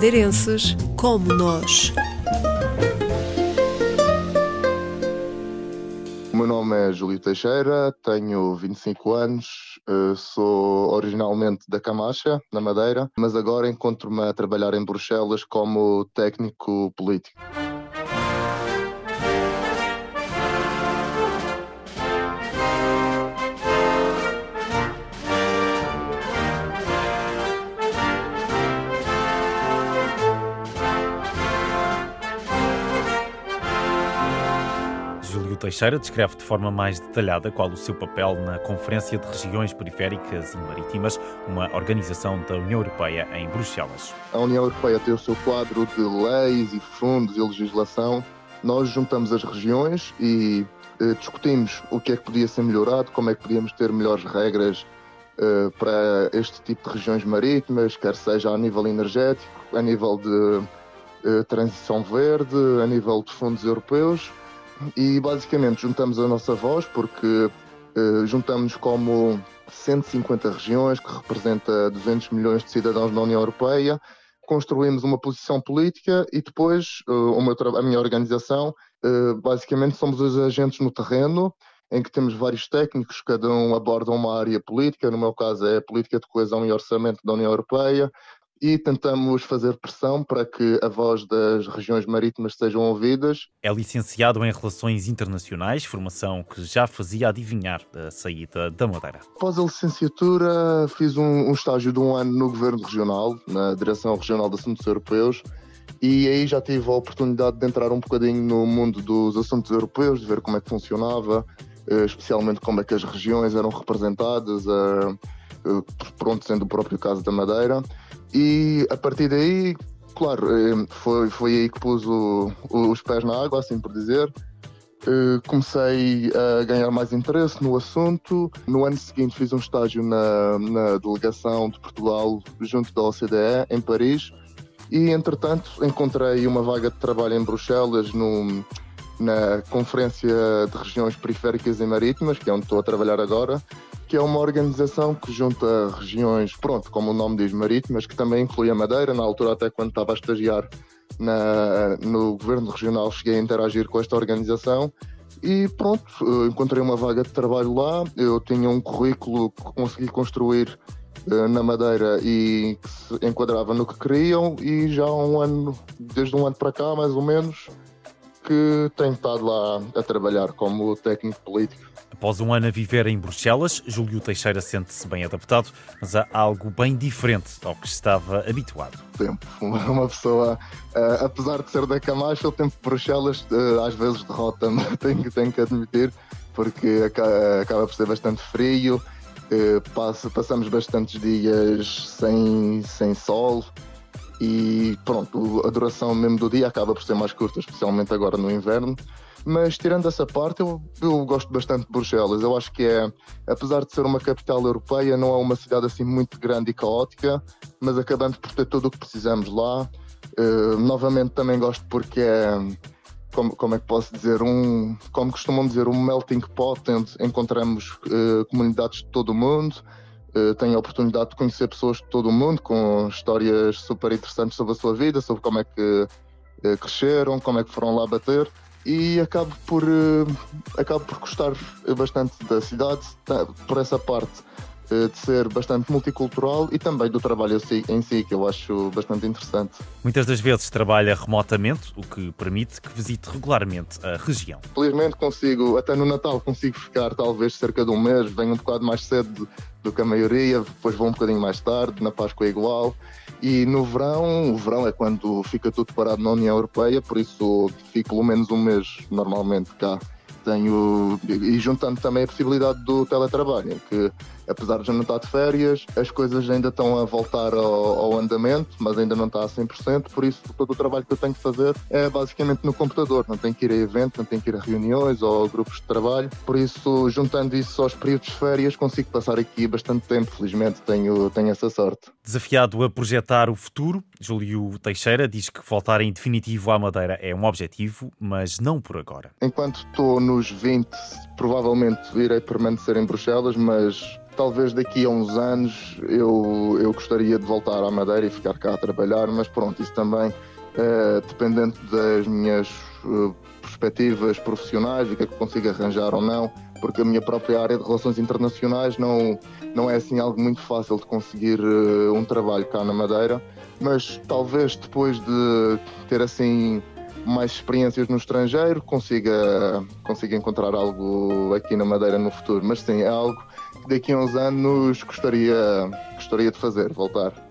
madeirenses como nós. O meu nome é Júlio Teixeira, tenho 25 anos, eh, sou originalmente da Camacha, na Madeira, mas agora encontro-me a trabalhar em Bruxelas como técnico político. Teixeira descreve de forma mais detalhada qual o seu papel na Conferência de Regiões Periféricas e Marítimas, uma organização da União Europeia em Bruxelas. A União Europeia tem o seu quadro de leis e fundos e legislação. Nós juntamos as regiões e eh, discutimos o que é que podia ser melhorado, como é que podíamos ter melhores regras eh, para este tipo de regiões marítimas, quer seja a nível energético, a nível de eh, transição verde, a nível de fundos europeus e basicamente juntamos a nossa voz porque uh, juntamos como 150 regiões que representa 200 milhões de cidadãos na União Europeia, construímos uma posição política e depois uh, a minha organização uh, basicamente somos os agentes no terreno em que temos vários técnicos, cada um aborda uma área política, no meu caso é a política de coesão e orçamento da União Europeia, e tentamos fazer pressão para que a voz das regiões marítimas sejam ouvidas. É licenciado em Relações Internacionais, formação que já fazia adivinhar da saída da Madeira. Após a licenciatura, fiz um, um estágio de um ano no Governo Regional, na Direção Regional de Assuntos Europeus, e aí já tive a oportunidade de entrar um bocadinho no mundo dos assuntos europeus, de ver como é que funcionava, eh, especialmente como é que as regiões eram representadas, eh, pronto, sendo o próprio caso da Madeira. E a partir daí, claro, eh, foi, foi aí que pus o, os pés na água, assim por dizer. Eh, comecei a ganhar mais interesse no assunto. No ano seguinte fiz um estágio na, na delegação de Portugal junto da OCDE, em Paris. E, entretanto, encontrei uma vaga de trabalho em Bruxelas no, na Conferência de Regiões Periféricas e Marítimas, que é onde estou a trabalhar agora, que é uma organização que junta regiões, pronto, como o nome diz, marítimas, que também inclui a Madeira. Na altura, até quando estava a estagiar na, no governo regional, cheguei a interagir com esta organização. E pronto, encontrei uma vaga de trabalho lá. Eu tinha um currículo que consegui construir uh, na Madeira e que se enquadrava no que queriam. E já há um ano, desde um ano para cá, mais ou menos, que tenho estado lá a trabalhar como técnico político. Após um ano a viver em Bruxelas, Júlio Teixeira sente-se bem adaptado, mas há algo bem diferente ao que estava habituado. Tempo. Uma pessoa, uh, apesar de ser da Camacha, o tempo de Bruxelas uh, às vezes derrota-me, tenho, tenho que admitir, porque acaba por ser bastante frio, uh, passa, passamos bastantes dias sem, sem sol, e pronto, a duração mesmo do dia acaba por ser mais curta, especialmente agora no inverno. Mas tirando essa parte, eu, eu gosto bastante de Bruxelas. Eu acho que é, apesar de ser uma capital europeia, não é uma cidade assim muito grande e caótica, mas acabamos por ter tudo o que precisamos lá. Uh, novamente também gosto porque é, como, como é que posso dizer, um, como costumam dizer, um melting pot onde encontramos uh, comunidades de todo o mundo. Uh, tenho a oportunidade de conhecer pessoas de todo o mundo com histórias super interessantes sobre a sua vida, sobre como é que uh, cresceram, como é que foram lá bater. E acabo por, uh, acabo por gostar bastante da cidade, por essa parte de ser bastante multicultural e também do trabalho em si, que eu acho bastante interessante. Muitas das vezes trabalha remotamente, o que permite que visite regularmente a região. Felizmente consigo, até no Natal, consigo ficar talvez cerca de um mês, venho um bocado mais cedo do que a maioria, depois vou um bocadinho mais tarde, na Páscoa é igual. E no verão, o verão é quando fica tudo parado na União Europeia, por isso fico pelo menos um mês normalmente cá. Tenho, e juntando também a possibilidade do teletrabalho, que apesar de já não estar de férias, as coisas ainda estão a voltar ao, ao, andamento, mas ainda não está a 100%, por isso todo o trabalho que eu tenho que fazer é basicamente no computador, não tenho que ir a eventos, não tenho que ir a reuniões ou a grupos de trabalho, por isso juntando isso aos períodos de férias consigo passar aqui bastante tempo, felizmente tenho, tenho essa sorte. Desafiado a projetar o futuro, Júlio Teixeira diz que voltar em definitivo à Madeira é um objetivo, mas não por agora. Enquanto estou nos 20, provavelmente irei permanecer em Bruxelas, mas talvez daqui a uns anos eu, eu gostaria de voltar à Madeira e ficar cá a trabalhar, mas pronto, isso também é dependente das minhas uh, perspectivas profissionais, o que é que consigo arranjar ou não, porque a minha própria área de relações internacionais não, não é assim algo muito fácil de conseguir uh, um trabalho cá na Madeira, mas talvez depois de ter assim mais experiências no estrangeiro consiga, consiga encontrar algo aqui na Madeira no futuro. Mas sim, é algo que daqui a uns anos gostaria, gostaria de fazer, voltar.